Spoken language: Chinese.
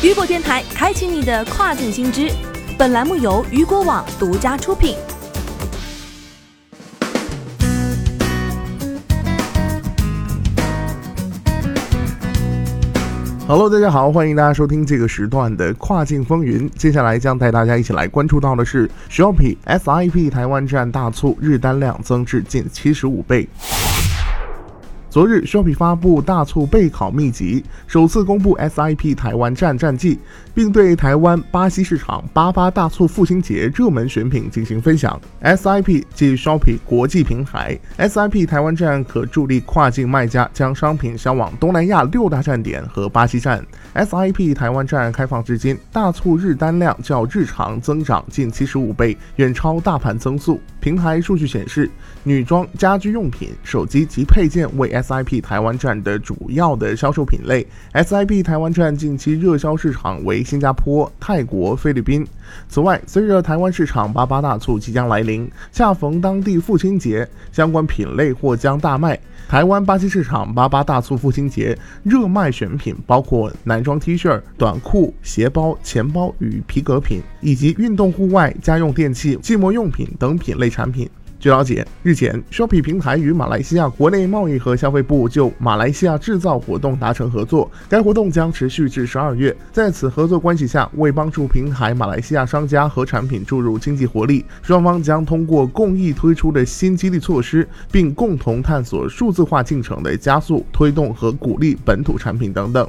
雨果电台开启你的跨境新知，本栏目由雨果网独家出品。Hello，大家好，欢迎大家收听这个时段的跨境风云。接下来将带大家一起来关注到的是，Shopee SIP 台湾站大促，日单量增至近七十五倍。昨日，Shopee 发布大促备考秘籍，首次公布 SIP 台湾站战绩，并对台湾、巴西市场八八大促父亲节热门选品进行分享。SIP 即 Shopee 国际平台，SIP 台湾站可助力跨境卖家将商品销往东南亚六大站点和巴西站。SIP 台湾站开放至今，大促日单量较日常增长近七十五倍，远超大盘增速。平台数据显示，女装、家居用品、手机及配件为 SIP 台湾站的主要的销售品类。SIP 台湾站近期热销市场为新加坡、泰国、菲律宾。此外，随着台湾市场八八大促即将来临，恰逢当地父亲节，相关品类或将大卖。台湾巴西市场八八大促父亲节热卖选品包括男装 T 恤、短裤、鞋包、钱包与皮革品，以及运动户外、家用电器、寂寞用品等品类产品。据了解，日前，Shopee 平台与马来西亚国内贸易和消费部就马来西亚制造活动达成合作，该活动将持续至十二月。在此合作关系下，为帮助平台马来西亚商家和产品注入经济活力，双方将通过共议推出的新激励措施，并共同探索数字化进程的加速、推动和鼓励本土产品等等。